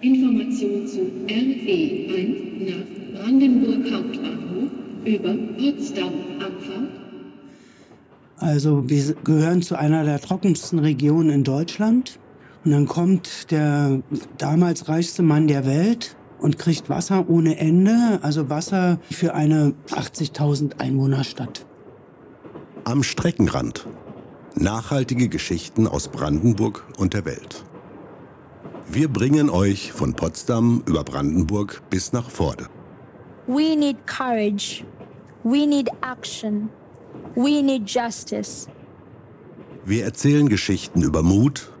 Information zu RE1 nach Brandenburg Hauptbahnhof über Potsdam Abfahrt. Also wir gehören zu einer der trockensten Regionen in Deutschland. Und dann kommt der damals reichste Mann der Welt und kriegt Wasser ohne Ende, also Wasser für eine 80.000 Einwohnerstadt. Am Streckenrand. Nachhaltige Geschichten aus Brandenburg und der Welt. Wir bringen euch von Potsdam über Brandenburg bis nach Vorde. We need courage. We need action. We need justice. Wir erzählen Geschichten über Mut,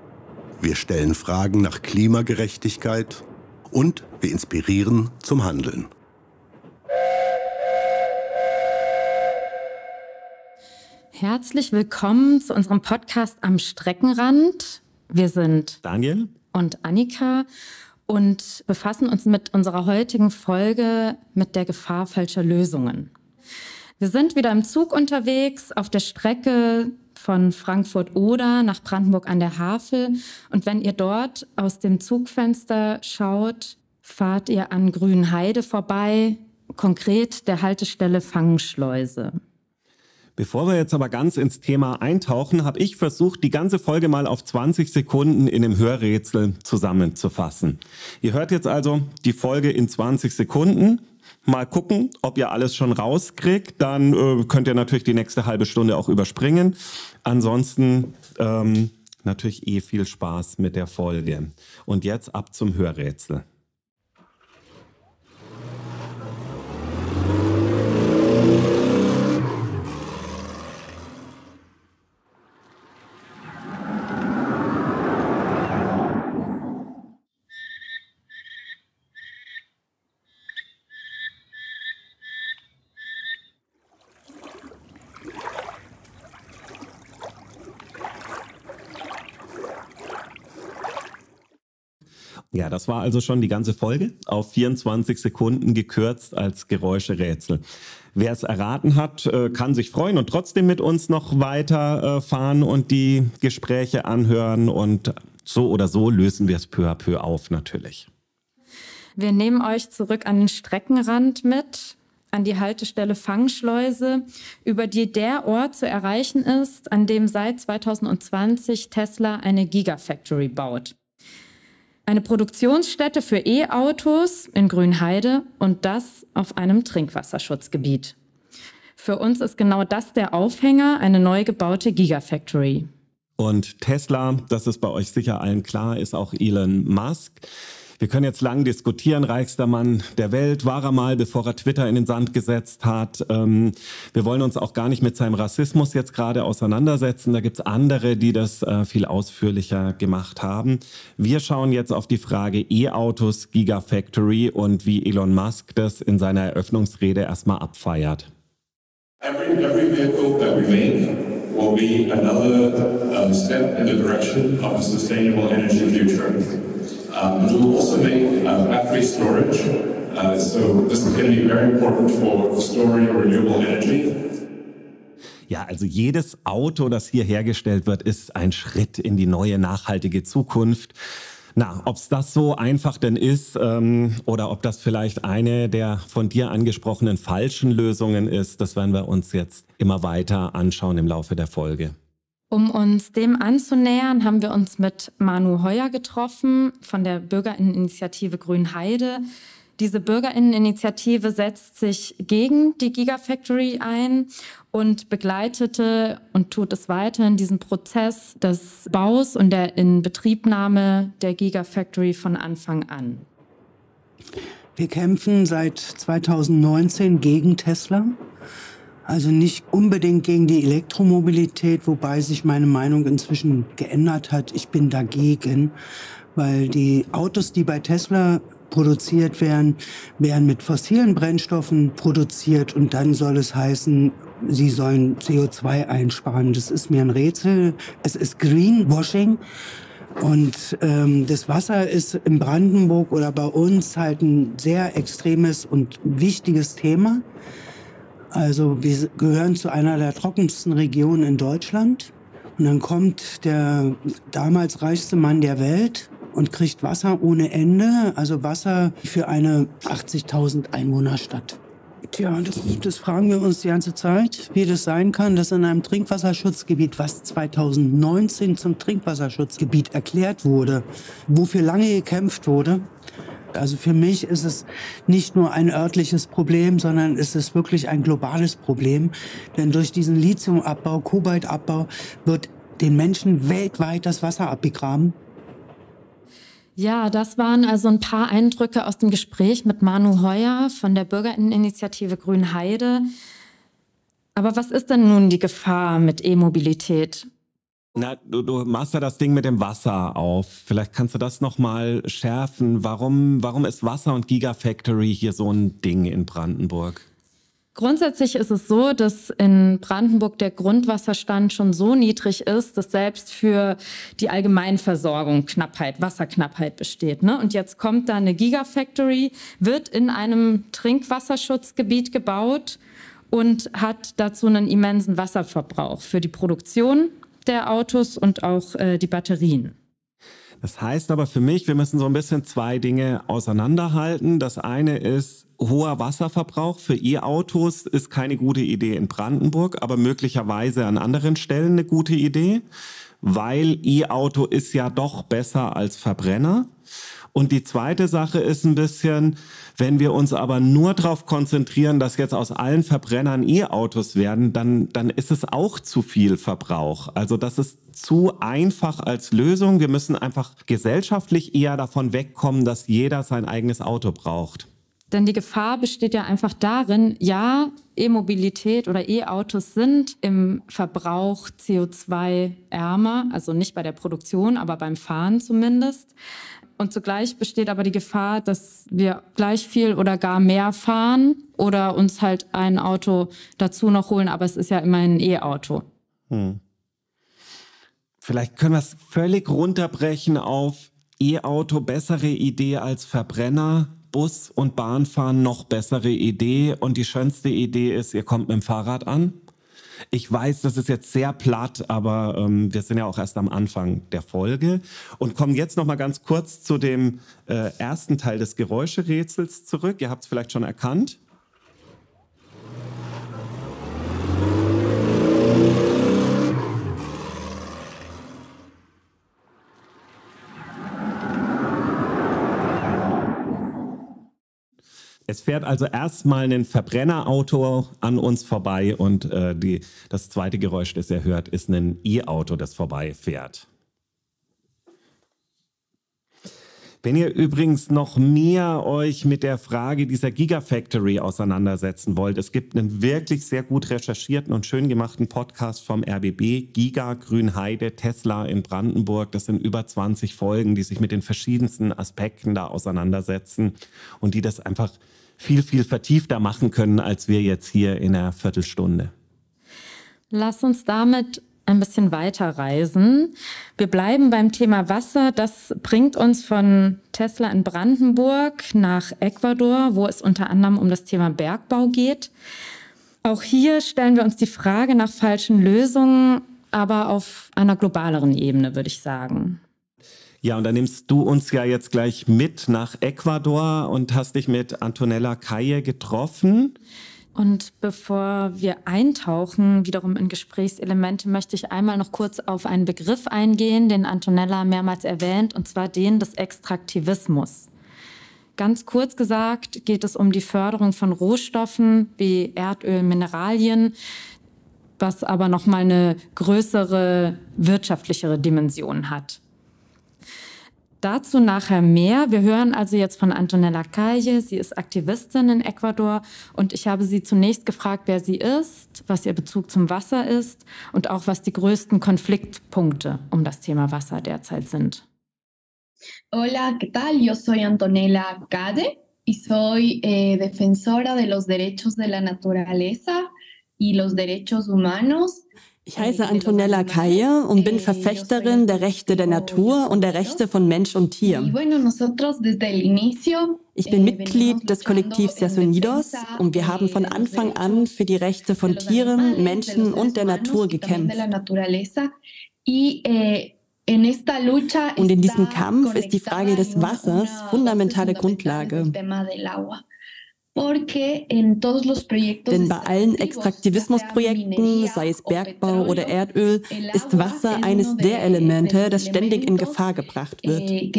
wir stellen Fragen nach Klimagerechtigkeit und wir inspirieren zum Handeln. Herzlich willkommen zu unserem Podcast am Streckenrand. Wir sind Daniel und Annika und befassen uns mit unserer heutigen Folge mit der Gefahr falscher Lösungen. Wir sind wieder im Zug unterwegs auf der Strecke von Frankfurt-Oder nach Brandenburg an der Havel. Und wenn ihr dort aus dem Zugfenster schaut, fahrt ihr an Grünheide vorbei, konkret der Haltestelle Fangschleuse. Bevor wir jetzt aber ganz ins Thema eintauchen, habe ich versucht, die ganze Folge mal auf 20 Sekunden in einem Hörrätsel zusammenzufassen. Ihr hört jetzt also die Folge in 20 Sekunden. Mal gucken, ob ihr alles schon rauskriegt. Dann äh, könnt ihr natürlich die nächste halbe Stunde auch überspringen. Ansonsten ähm, natürlich eh viel Spaß mit der Folge. Und jetzt ab zum Hörrätsel. Ja, das war also schon die ganze Folge auf 24 Sekunden gekürzt als Geräuscherätsel. Wer es erraten hat, äh, kann sich freuen und trotzdem mit uns noch weiter äh, fahren und die Gespräche anhören und so oder so lösen wir es peu à peu auf natürlich. Wir nehmen euch zurück an den Streckenrand mit, an die Haltestelle Fangschleuse, über die der Ort zu erreichen ist, an dem seit 2020 Tesla eine Gigafactory baut. Eine Produktionsstätte für E-Autos in Grünheide und das auf einem Trinkwasserschutzgebiet. Für uns ist genau das der Aufhänger, eine neu gebaute Gigafactory. Und Tesla, das ist bei euch sicher allen klar, ist auch Elon Musk. Wir können jetzt lang diskutieren, reichster Mann der Welt, war er mal, bevor er Twitter in den Sand gesetzt hat. Ähm, wir wollen uns auch gar nicht mit seinem Rassismus jetzt gerade auseinandersetzen. Da gibt's andere, die das äh, viel ausführlicher gemacht haben. Wir schauen jetzt auf die Frage E-Autos, Gigafactory und wie Elon Musk das in seiner Eröffnungsrede erstmal abfeiert. Every, every vehicle that we make will be another uh, step in the direction of a sustainable energy future. Um, we will also make uh, battery storage. Uh, so this is going to be very important for storing renewable energy. Ja, also jedes Auto, das hier hergestellt wird, ist ein Schritt in die neue nachhaltige Zukunft. Na, ob es das so einfach denn ist ähm, oder ob das vielleicht eine der von dir angesprochenen falschen Lösungen ist, das werden wir uns jetzt immer weiter anschauen im Laufe der Folge. Um uns dem anzunähern, haben wir uns mit Manu Heuer getroffen von der Bürgerinneninitiative Grünheide. Diese Bürgerinneninitiative setzt sich gegen die Gigafactory ein und begleitete und tut es weiterhin diesen Prozess des Baus und der Inbetriebnahme der Gigafactory von Anfang an. Wir kämpfen seit 2019 gegen Tesla. Also nicht unbedingt gegen die Elektromobilität, wobei sich meine Meinung inzwischen geändert hat. Ich bin dagegen, weil die Autos, die bei Tesla produziert werden, werden mit fossilen Brennstoffen produziert und dann soll es heißen, sie sollen CO2 einsparen. Das ist mir ein Rätsel. Es ist Greenwashing. Und ähm, das Wasser ist in Brandenburg oder bei uns halt ein sehr extremes und wichtiges Thema. Also wir gehören zu einer der trockensten Regionen in Deutschland. Und dann kommt der damals reichste Mann der Welt und kriegt Wasser ohne Ende, also Wasser für eine 80.000 Einwohnerstadt. Tja, das, das, fragen wir uns die ganze Zeit, wie das sein kann, dass in einem Trinkwasserschutzgebiet, was 2019 zum Trinkwasserschutzgebiet erklärt wurde, wofür lange gekämpft wurde, also für mich ist es nicht nur ein örtliches Problem, sondern es ist wirklich ein globales Problem. Denn durch diesen Lithiumabbau, Kobaltabbau wird den Menschen weltweit das Wasser abgegraben. Ja, das waren also ein paar Eindrücke aus dem Gespräch mit Manu Heuer von der Bürgerinitiative Grünheide. Aber was ist denn nun die Gefahr mit E-Mobilität? Na, du, du machst ja das Ding mit dem Wasser auf. Vielleicht kannst du das nochmal schärfen. Warum, warum ist Wasser und Gigafactory hier so ein Ding in Brandenburg? Grundsätzlich ist es so, dass in Brandenburg der Grundwasserstand schon so niedrig ist, dass selbst für die Allgemeinversorgung Knappheit, Wasserknappheit besteht. Ne? Und jetzt kommt da eine Gigafactory, wird in einem Trinkwasserschutzgebiet gebaut und hat dazu einen immensen Wasserverbrauch für die Produktion der Autos und auch äh, die Batterien. Das heißt aber für mich, wir müssen so ein bisschen zwei Dinge auseinanderhalten. Das eine ist, hoher Wasserverbrauch für E-Autos ist keine gute Idee in Brandenburg, aber möglicherweise an anderen Stellen eine gute Idee, weil E-Auto ist ja doch besser als Verbrenner. Und die zweite Sache ist ein bisschen, wenn wir uns aber nur darauf konzentrieren, dass jetzt aus allen Verbrennern E-Autos werden, dann, dann ist es auch zu viel Verbrauch. Also das ist zu einfach als Lösung. Wir müssen einfach gesellschaftlich eher davon wegkommen, dass jeder sein eigenes Auto braucht. Denn die Gefahr besteht ja einfach darin, ja, E-Mobilität oder E-Autos sind im Verbrauch CO2 ärmer, also nicht bei der Produktion, aber beim Fahren zumindest. Und zugleich besteht aber die Gefahr, dass wir gleich viel oder gar mehr fahren oder uns halt ein Auto dazu noch holen, aber es ist ja immerhin ein E-Auto. Hm. Vielleicht können wir es völlig runterbrechen auf E-Auto, bessere Idee als Verbrenner, Bus und Bahnfahren noch bessere Idee und die schönste Idee ist, ihr kommt mit dem Fahrrad an. Ich weiß, das ist jetzt sehr platt, aber ähm, wir sind ja auch erst am Anfang der Folge und kommen jetzt noch mal ganz kurz zu dem äh, ersten Teil des Geräuscherätsels zurück. Ihr habt es vielleicht schon erkannt. Es fährt also erstmal ein Verbrennerauto an uns vorbei und äh, die, das zweite Geräusch, das ihr hört, ist ein E-Auto, das vorbeifährt. Wenn ihr übrigens noch mehr euch mit der Frage dieser Gigafactory auseinandersetzen wollt, es gibt einen wirklich sehr gut recherchierten und schön gemachten Podcast vom RBB, Giga Grünheide Tesla in Brandenburg. Das sind über 20 Folgen, die sich mit den verschiedensten Aspekten da auseinandersetzen und die das einfach viel, viel vertiefter machen können, als wir jetzt hier in einer Viertelstunde. Lass uns damit ein bisschen weiterreisen. Wir bleiben beim Thema Wasser. Das bringt uns von Tesla in Brandenburg nach Ecuador, wo es unter anderem um das Thema Bergbau geht. Auch hier stellen wir uns die Frage nach falschen Lösungen, aber auf einer globaleren Ebene, würde ich sagen. Ja, und dann nimmst du uns ja jetzt gleich mit nach Ecuador und hast dich mit Antonella Kaye getroffen. Und bevor wir eintauchen, wiederum in Gesprächselemente, möchte ich einmal noch kurz auf einen Begriff eingehen, den Antonella mehrmals erwähnt, und zwar den des Extraktivismus. Ganz kurz gesagt geht es um die Förderung von Rohstoffen wie Erdöl, Mineralien, was aber noch mal eine größere wirtschaftlichere Dimension hat. Dazu nachher mehr. Wir hören also jetzt von Antonella Calle. Sie ist Aktivistin in Ecuador und ich habe sie zunächst gefragt, wer sie ist, was ihr Bezug zum Wasser ist und auch was die größten Konfliktpunkte um das Thema Wasser derzeit sind. Hola, ¿qué tal? Yo soy Antonella Cade y soy eh, defensora de los derechos de la naturaleza y los derechos humanos Ich heiße Antonella Kaye und bin Verfechterin der Rechte der Natur und der Rechte von Mensch und Tier. Ich bin Mitglied des Kollektivs Yasunidos und wir haben von Anfang an für die Rechte von Tieren, Menschen und der Natur gekämpft. Und in diesem Kampf ist die Frage des Wassers fundamentale Grundlage. Denn bei allen Extraktivismusprojekten, sei es Bergbau oder Erdöl, ist Wasser eines der Elemente, das ständig in Gefahr gebracht wird. Eh,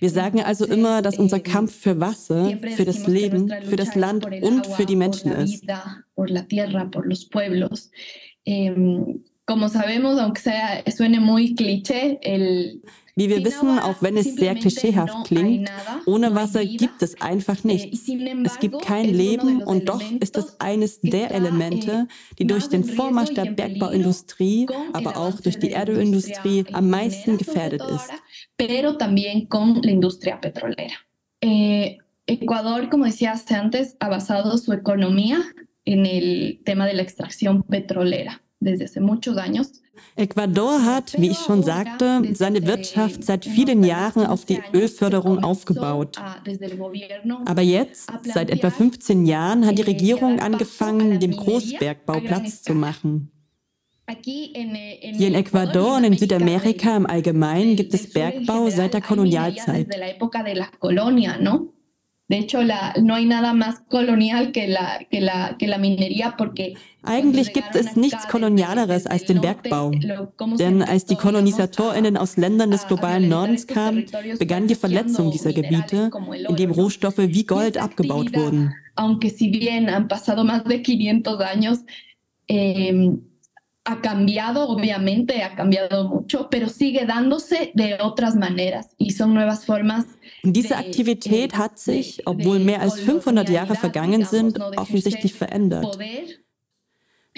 Wir sagen also immer, dass unser Kampf für Wasser, für das Leben, für das Land und für die Menschen ist. Como sabemos, aunque sea, suene muy cliché, el wie wir wissen, auch wenn es sehr klischeehaft klingt, ohne Wasser gibt es einfach nichts. Es gibt kein Leben und doch ist es eines der Elemente, die durch den Vormarsch der Bergbauindustrie, aber auch durch die Erdölindustrie am meisten gefährdet ist. Eh, Ecuador, como decía antes, ha basado su economía en el tema de la extracción petrolera Ecuador hat, wie ich schon sagte, seine Wirtschaft seit vielen Jahren auf die Ölförderung aufgebaut. Aber jetzt, seit etwa 15 Jahren, hat die Regierung angefangen, dem Großbergbau Platz zu machen. Hier in Ecuador und in Südamerika im Allgemeinen gibt es Bergbau seit der Kolonialzeit. De hecho, la, no hay nada más colonial que la, que la, que la minería porque Eigentlich gibt es nichts Kolonialeres als den Bergbau. Denn als die KolonisatorInnen aus Ländern des globalen Nordens kamen, begann die Verletzung dieser Gebiete, in dem Rohstoffe wie Gold abgebaut wurden. Aunque si bien han pasado más de 500 años, ha cambiado, obviamente, ha cambiado mucho, pero sigue dándose de otras maneras y son nuevas formas. Diese Aktivität hat sich, obwohl mehr als 500 Jahre vergangen sind, offensichtlich verändert.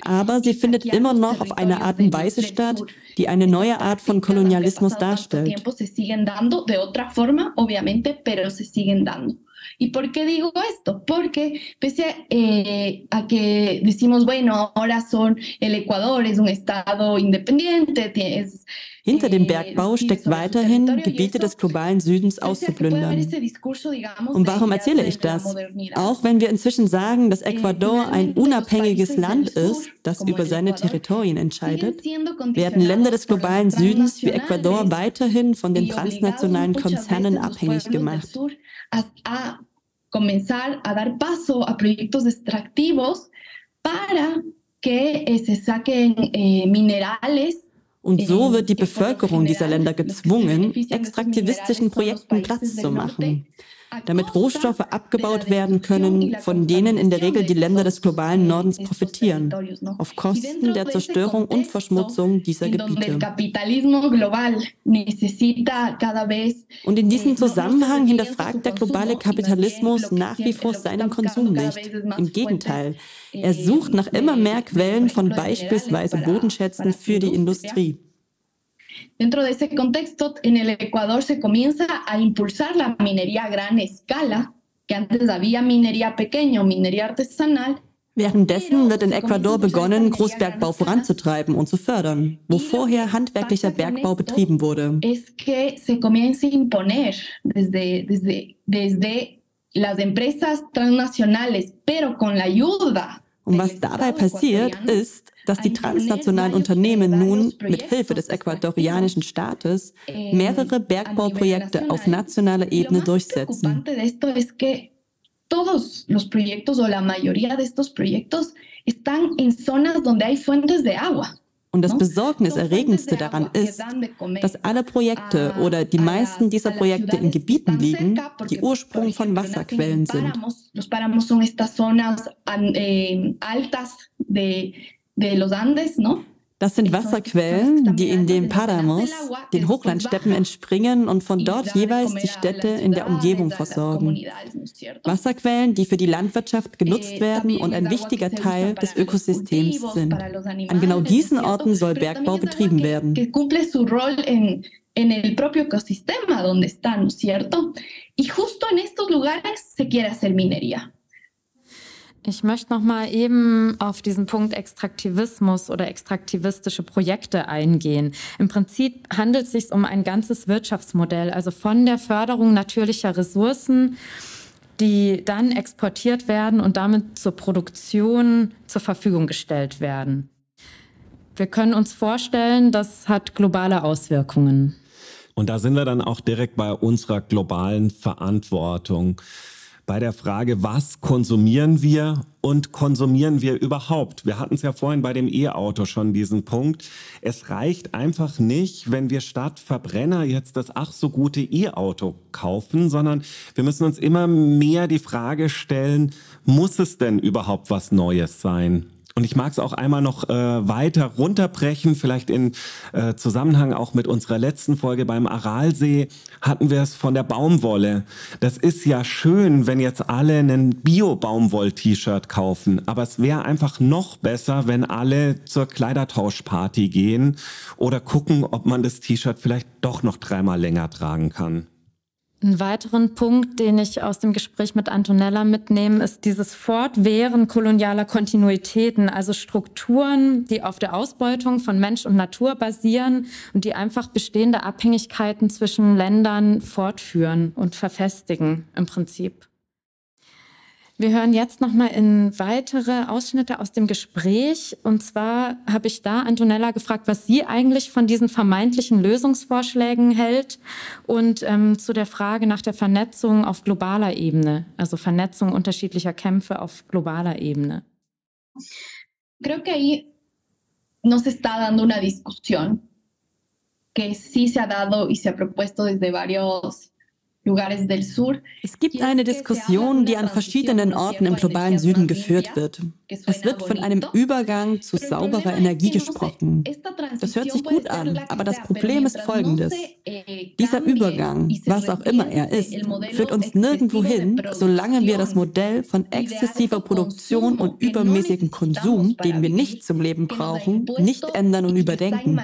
Aber sie findet immer noch auf eine Art und Weise statt, die eine neue Art von Kolonialismus darstellt. ¿Y por qué digo esto? Porque pese eh, a que decimos, bueno, ahora son, el Ecuador es un Estado independiente, es, Hinter dem Bergbau steckt weiterhin, Gebiete des globalen Südens auszuplündern. Und warum erzähle ich das? Auch wenn wir inzwischen sagen, dass Ecuador ein unabhängiges Land ist, das über seine Territorien entscheidet, werden Länder des globalen Südens wie Ecuador weiterhin von den transnationalen Konzernen abhängig gemacht. A comenzar a dar paso a proyectos extractivos para que eh, se saquen eh, minerales. Und so wird die Bevölkerung dieser Länder gezwungen, extraktivistischen Projekten Platz zu machen damit Rohstoffe abgebaut werden können, von denen in der Regel die Länder des globalen Nordens profitieren, auf Kosten der Zerstörung und Verschmutzung dieser Gebiete. Und in diesem Zusammenhang hinterfragt der globale Kapitalismus nach wie vor seinen Konsum nicht. Im Gegenteil, er sucht nach immer mehr Quellen von beispielsweise Bodenschätzen für die Industrie. Dentro de ese contexto, en el Ecuador se comienza a impulsar la minería a gran escala, que antes había minería pequeña o minería artesanal. Währenddessen wird in Ecuador begonnen, Großbergbau voranzutreiben und zu fördern, wo vorher handwerklicher Bergbau betrieben wurde. Es que se comienza a imponer desde, desde, desde las empresas transnacionales, pero con la ayuda und was dabei passiert, ist, dass die transnationalen Unternehmen nun mit Hilfe des ecuadorianischen Staates mehrere Bergbauprojekte auf nationaler Ebene durchsetzen. Todos los proyectos o la mayoría de estos proyectos están en zonas donde hay fuentes de agua. Und das Besorgniserregendste daran ist, dass alle Projekte oder die meisten dieser Projekte in Gebieten liegen, die Ursprung von Wasserquellen sind. Eh, de los Andes, ¿no? Das sind Wasserquellen, die in den Paramos, den Hochlandsteppen entspringen und von dort jeweils die Städte in der Umgebung versorgen. Wasserquellen, die für die Landwirtschaft genutzt werden und ein wichtiger Teil des Ökosystems sind. An genau diesen Orten soll Bergbau betrieben werden. en el propio ecosistema donde están, ¿no es cierto? Y justo en estos lugares se quiere hacer minería. Ich möchte noch mal eben auf diesen Punkt Extraktivismus oder extraktivistische Projekte eingehen. Im Prinzip handelt es sich um ein ganzes Wirtschaftsmodell, also von der Förderung natürlicher Ressourcen, die dann exportiert werden und damit zur Produktion zur Verfügung gestellt werden. Wir können uns vorstellen, das hat globale Auswirkungen. Und da sind wir dann auch direkt bei unserer globalen Verantwortung bei der Frage, was konsumieren wir und konsumieren wir überhaupt? Wir hatten es ja vorhin bei dem E-Auto schon diesen Punkt. Es reicht einfach nicht, wenn wir statt Verbrenner jetzt das ach so gute E-Auto kaufen, sondern wir müssen uns immer mehr die Frage stellen, muss es denn überhaupt was Neues sein? Und ich mag es auch einmal noch äh, weiter runterbrechen, vielleicht in äh, Zusammenhang auch mit unserer letzten Folge beim Aralsee hatten wir es von der Baumwolle. Das ist ja schön, wenn jetzt alle einen Bio-Baumwoll-T-Shirt kaufen, aber es wäre einfach noch besser, wenn alle zur Kleidertauschparty gehen oder gucken, ob man das T-Shirt vielleicht doch noch dreimal länger tragen kann. Ein weiteren Punkt, den ich aus dem Gespräch mit Antonella mitnehme, ist dieses Fortwähren kolonialer Kontinuitäten, also Strukturen, die auf der Ausbeutung von Mensch und Natur basieren und die einfach bestehende Abhängigkeiten zwischen Ländern fortführen und verfestigen im Prinzip. Wir hören jetzt noch mal in weitere Ausschnitte aus dem Gespräch. Und zwar habe ich da Antonella gefragt, was sie eigentlich von diesen vermeintlichen Lösungsvorschlägen hält und ähm, zu der Frage nach der Vernetzung auf globaler Ebene, also Vernetzung unterschiedlicher Kämpfe auf globaler Ebene. Creo que ahí nos está dando una discusión que sí se ha dado y se ha propuesto desde varios es gibt eine Diskussion, die an verschiedenen Orten im globalen Süden geführt wird. Es wird von einem Übergang zu sauberer Energie gesprochen. Das hört sich gut an, aber das Problem ist folgendes. Eh, Dieser Übergang, was auch immer er ist, führt uns nirgendwo hin, solange wir das Modell von exzessiver Produktion und übermäßigem Konsum, den wir nicht zum Leben brauchen, nicht ändern und überdenken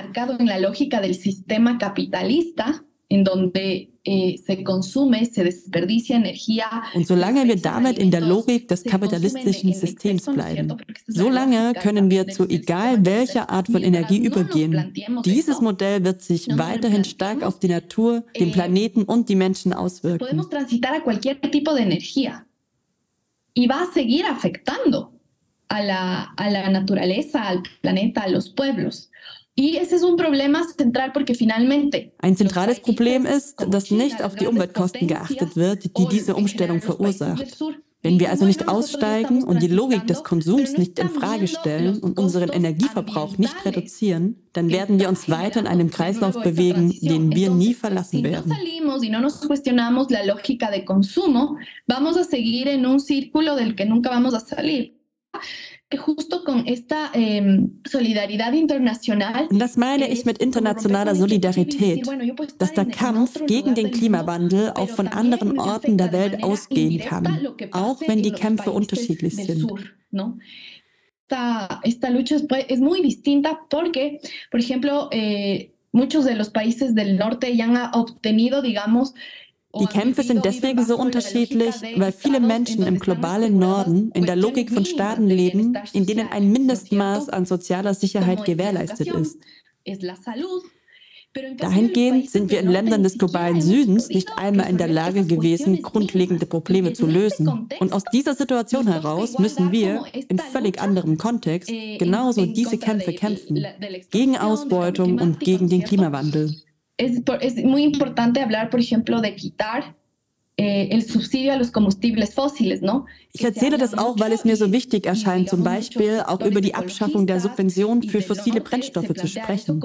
in donde eh, se consume, se desperdicia energía. Und solange wir damit in der Logik des kapitalistischen Systems bleiben, solange können wir zu egal welcher Art von Energie übergehen. Dieses Modell wird sich weiterhin stark auf die Natur, den eh, Planeten und die Menschen auswirken. Podemos transitar a cualquier tipo de energía y va a seguir afectando a la, a la naturaleza, al planeta, a los pueblos. Ein zentrales Problem ist, dass nicht auf die Umweltkosten geachtet wird, die diese Umstellung verursacht. Wenn wir also nicht aussteigen und die Logik des Konsums nicht in Frage stellen und unseren Energieverbrauch nicht reduzieren, dann werden wir uns weiter in einem Kreislauf bewegen, den wir nie verlassen werden. Justo con esta eh, Solidaridad internacional. Das meine ich mit internationaler Solidarität, dass der Kampf gegen den Klimawandel auch von anderen Orten der Welt ausgehen kann, auch wenn die Kämpfe unterschiedlich sind. Esta, esta lucha es, es muy distinta porque, por ejemplo, eh, muchos de los países del norte ya han obtenido, digamos, die Kämpfe sind deswegen so unterschiedlich, weil viele Menschen im globalen Norden in der Logik von Staaten leben, in denen ein Mindestmaß an sozialer Sicherheit gewährleistet ist. Dahingehend sind wir in Ländern des globalen Südens nicht einmal in der Lage gewesen, grundlegende Probleme zu lösen. Und aus dieser Situation heraus müssen wir in völlig anderem Kontext genauso diese Kämpfe kämpfen, gegen Ausbeutung und gegen den Klimawandel es, es muy importante hablar, por ejemplo, de quitar eh. Ich erzähle das auch, weil es mir so wichtig erscheint, zum Beispiel auch über die Abschaffung der Subvention für fossile Brennstoffe zu sprechen.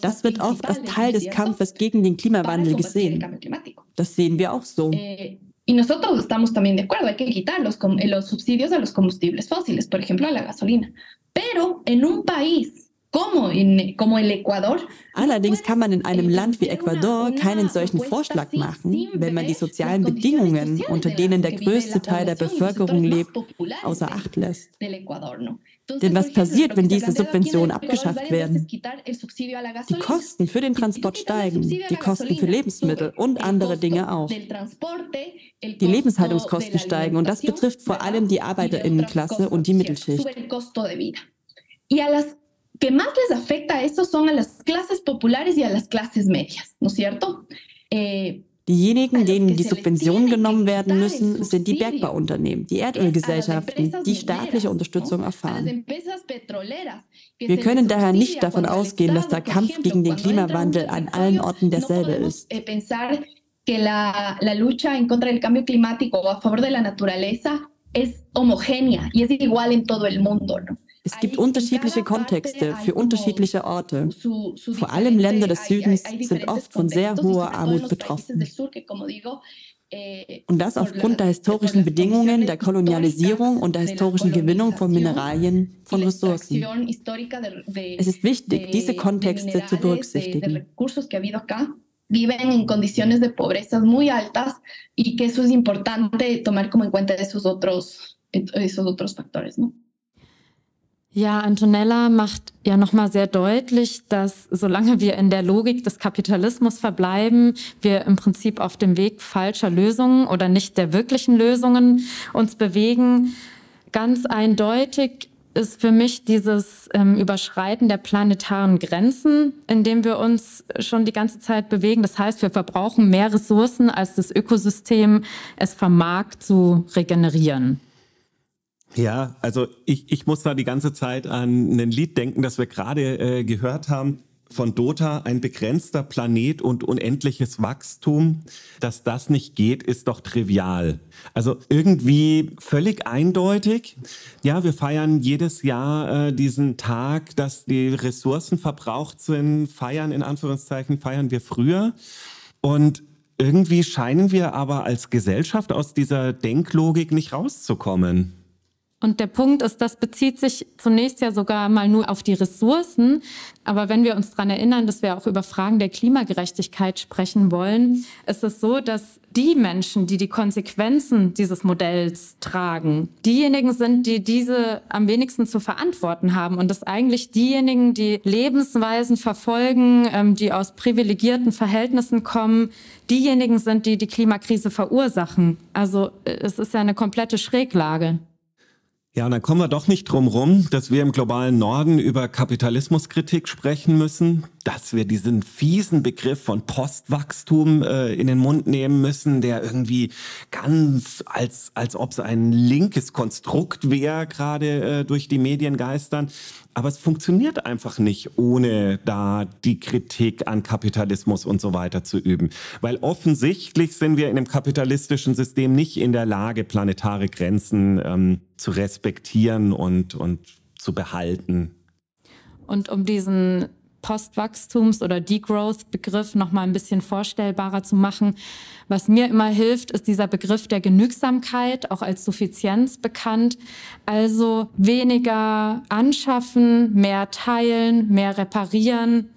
Das wird oft als Teil des Kampfes gegen den Klimawandel gesehen. Das sehen wir auch so. Eh, y nosotros estamos también de acuerdo, hay que quitar los, los subsidios a los combustibles fósiles, por ejemplo, a la gasolina. Pero en un país Allerdings kann man in einem Land wie Ecuador keinen solchen Vorschlag machen, wenn man die sozialen Bedingungen, unter denen der größte Teil der Bevölkerung lebt, außer Acht lässt. Denn was passiert, wenn diese Subventionen abgeschafft werden? Die Kosten für den Transport steigen, die Kosten für Lebensmittel und andere Dinge auch. Die Lebenshaltungskosten steigen und das betrifft vor allem die Arbeiterinnenklasse und die Mittelschicht. A que más les afecta esto son a las clases populares y a las clases medias, ¿no es cierto? Eh, Diejenigen, denen die Subventionen genommen werden müssen, sind die Bergbauunternehmen, die Erdölgesellschaften, die staatliche Unterstützung erfahren. Wir können daher nicht davon ausgehen, dass der Kampf gegen den Klimawandel an allen Orten derselbe ist. que la, la lucha en contra del cambio climático o a favor de la naturaleza es homogénea y es igual en todo el mundo, ¿no? Es gibt unterschiedliche Kontexte für unterschiedliche Orte. Vor allem Länder des Südens sind oft von sehr hoher Armut betroffen. Und das aufgrund der historischen Bedingungen der Kolonialisierung und der historischen Gewinnung von Mineralien, von Ressourcen. Es ist wichtig, diese Kontexte zu berücksichtigen. viven en condiciones de pobreza muy altas y que eso es importante tomar como en cuenta esos otros, esos otros factores, ¿no? Ja, Antonella macht ja nochmal sehr deutlich, dass solange wir in der Logik des Kapitalismus verbleiben, wir im Prinzip auf dem Weg falscher Lösungen oder nicht der wirklichen Lösungen uns bewegen. Ganz eindeutig ist für mich dieses ähm, Überschreiten der planetaren Grenzen, in dem wir uns schon die ganze Zeit bewegen. Das heißt, wir verbrauchen mehr Ressourcen, als das Ökosystem es vermag zu regenerieren. Ja, also ich, ich muss da die ganze Zeit an ein Lied denken, das wir gerade äh, gehört haben von Dota, ein begrenzter Planet und unendliches Wachstum. Dass das nicht geht, ist doch trivial. Also irgendwie völlig eindeutig. Ja, wir feiern jedes Jahr äh, diesen Tag, dass die Ressourcen verbraucht sind. Feiern in Anführungszeichen, feiern wir früher. Und irgendwie scheinen wir aber als Gesellschaft aus dieser Denklogik nicht rauszukommen. Und der Punkt ist, das bezieht sich zunächst ja sogar mal nur auf die Ressourcen. Aber wenn wir uns daran erinnern, dass wir auch über Fragen der Klimagerechtigkeit sprechen wollen, ist es so, dass die Menschen, die die Konsequenzen dieses Modells tragen, diejenigen sind, die diese am wenigsten zu verantworten haben. Und das eigentlich diejenigen, die Lebensweisen verfolgen, ähm, die aus privilegierten Verhältnissen kommen, diejenigen sind, die die Klimakrise verursachen. Also äh, es ist ja eine komplette Schräglage. Ja, und dann kommen wir doch nicht drum rum, dass wir im globalen Norden über Kapitalismuskritik sprechen müssen, dass wir diesen fiesen Begriff von Postwachstum äh, in den Mund nehmen müssen, der irgendwie ganz als als ob es ein linkes Konstrukt wäre, gerade äh, durch die Medien geistern. Aber es funktioniert einfach nicht, ohne da die Kritik an Kapitalismus und so weiter zu üben. Weil offensichtlich sind wir in einem kapitalistischen System nicht in der Lage, planetare Grenzen ähm, zu respektieren und, und zu behalten. Und um diesen Postwachstums- oder Degrowth-Begriff noch mal ein bisschen vorstellbarer zu machen. Was mir immer hilft, ist dieser Begriff der Genügsamkeit, auch als Suffizienz bekannt. Also weniger anschaffen, mehr teilen, mehr reparieren,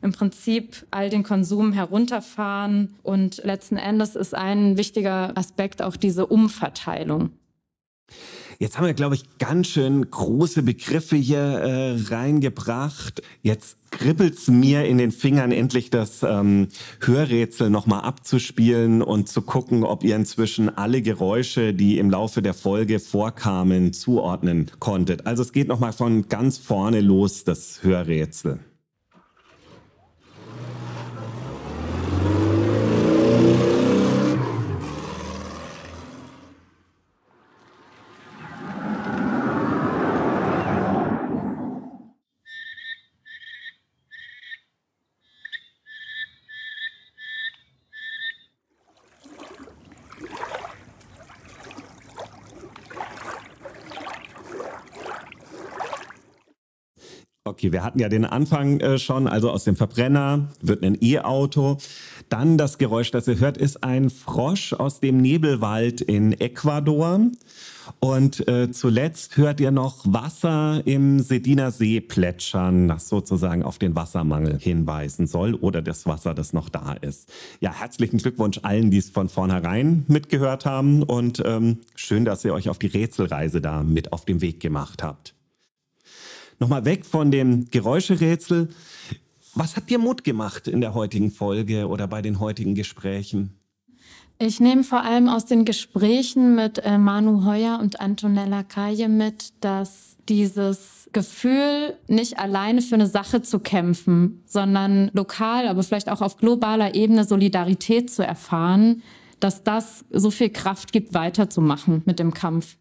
im Prinzip all den Konsum herunterfahren. Und letzten Endes ist ein wichtiger Aspekt auch diese Umverteilung. Jetzt haben wir, glaube ich, ganz schön große Begriffe hier äh, reingebracht. Jetzt kribbelt's mir in den Fingern, endlich das ähm, Hörrätsel nochmal abzuspielen und zu gucken, ob ihr inzwischen alle Geräusche, die im Laufe der Folge vorkamen, zuordnen konntet. Also es geht nochmal von ganz vorne los, das Hörrätsel. Okay, wir hatten ja den Anfang äh, schon, also aus dem Verbrenner wird ein E-Auto. Dann das Geräusch, das ihr hört, ist ein Frosch aus dem Nebelwald in Ecuador. Und äh, zuletzt hört ihr noch Wasser im Sediner See plätschern, das sozusagen auf den Wassermangel hinweisen soll oder das Wasser, das noch da ist. Ja, herzlichen Glückwunsch allen, die es von vornherein mitgehört haben und ähm, schön, dass ihr euch auf die Rätselreise da mit auf den Weg gemacht habt. Nochmal weg von dem Geräuscherätsel. Was hat dir Mut gemacht in der heutigen Folge oder bei den heutigen Gesprächen? Ich nehme vor allem aus den Gesprächen mit äh, Manu Heuer und Antonella Kaje mit, dass dieses Gefühl, nicht alleine für eine Sache zu kämpfen, sondern lokal, aber vielleicht auch auf globaler Ebene Solidarität zu erfahren, dass das so viel Kraft gibt, weiterzumachen mit dem Kampf.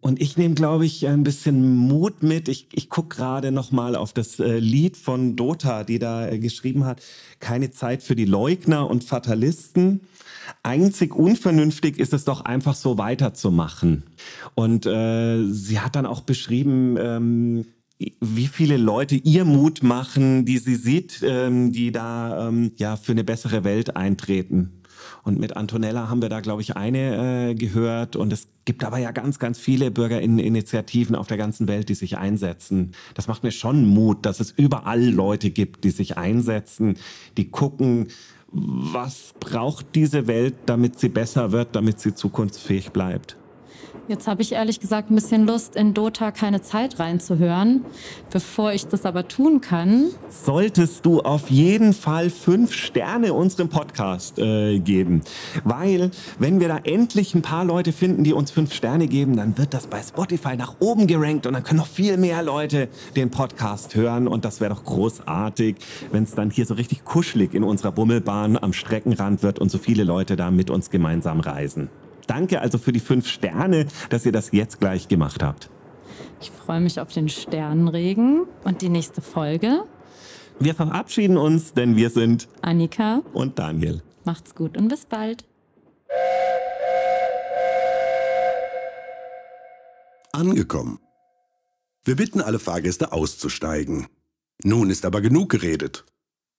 Und ich nehme, glaube ich, ein bisschen Mut mit. Ich, ich gucke gerade noch mal auf das äh, Lied von Dota, die da äh, geschrieben hat. Keine Zeit für die Leugner und Fatalisten. Einzig unvernünftig ist es doch einfach so weiterzumachen. Und äh, sie hat dann auch beschrieben, ähm, wie viele Leute ihr Mut machen, die sie sieht, ähm, die da ähm, ja für eine bessere Welt eintreten. Und mit Antonella haben wir da, glaube ich, eine äh, gehört. Und es gibt aber ja ganz, ganz viele Bürgerinitiativen auf der ganzen Welt, die sich einsetzen. Das macht mir schon Mut, dass es überall Leute gibt, die sich einsetzen, die gucken, was braucht diese Welt, damit sie besser wird, damit sie zukunftsfähig bleibt. Jetzt habe ich ehrlich gesagt ein bisschen Lust, in Dota keine Zeit reinzuhören. Bevor ich das aber tun kann, solltest du auf jeden Fall fünf Sterne unserem Podcast äh, geben. Weil, wenn wir da endlich ein paar Leute finden, die uns fünf Sterne geben, dann wird das bei Spotify nach oben gerankt und dann können noch viel mehr Leute den Podcast hören. Und das wäre doch großartig, wenn es dann hier so richtig kuschelig in unserer Bummelbahn am Streckenrand wird und so viele Leute da mit uns gemeinsam reisen. Danke also für die fünf Sterne, dass ihr das jetzt gleich gemacht habt. Ich freue mich auf den Sternenregen und die nächste Folge. Wir verabschieden uns, denn wir sind Annika und Daniel. Macht's gut und bis bald. Angekommen. Wir bitten alle Fahrgäste auszusteigen. Nun ist aber genug geredet.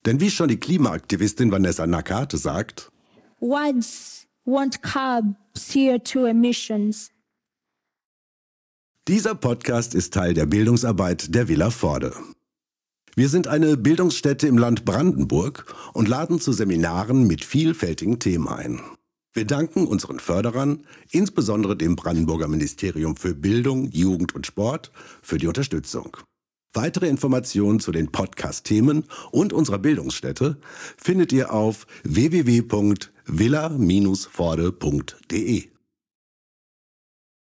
Denn wie schon die Klimaaktivistin Vanessa Nakate sagt, Once won't curb CO2 emissions. Dieser Podcast ist Teil der Bildungsarbeit der Villa Vorde. Wir sind eine Bildungsstätte im Land Brandenburg und laden zu Seminaren mit vielfältigen Themen ein. Wir danken unseren Förderern, insbesondere dem Brandenburger Ministerium für Bildung, Jugend und Sport, für die Unterstützung. Weitere Informationen zu den Podcast-Themen und unserer Bildungsstätte findet ihr auf www villa-vorde.de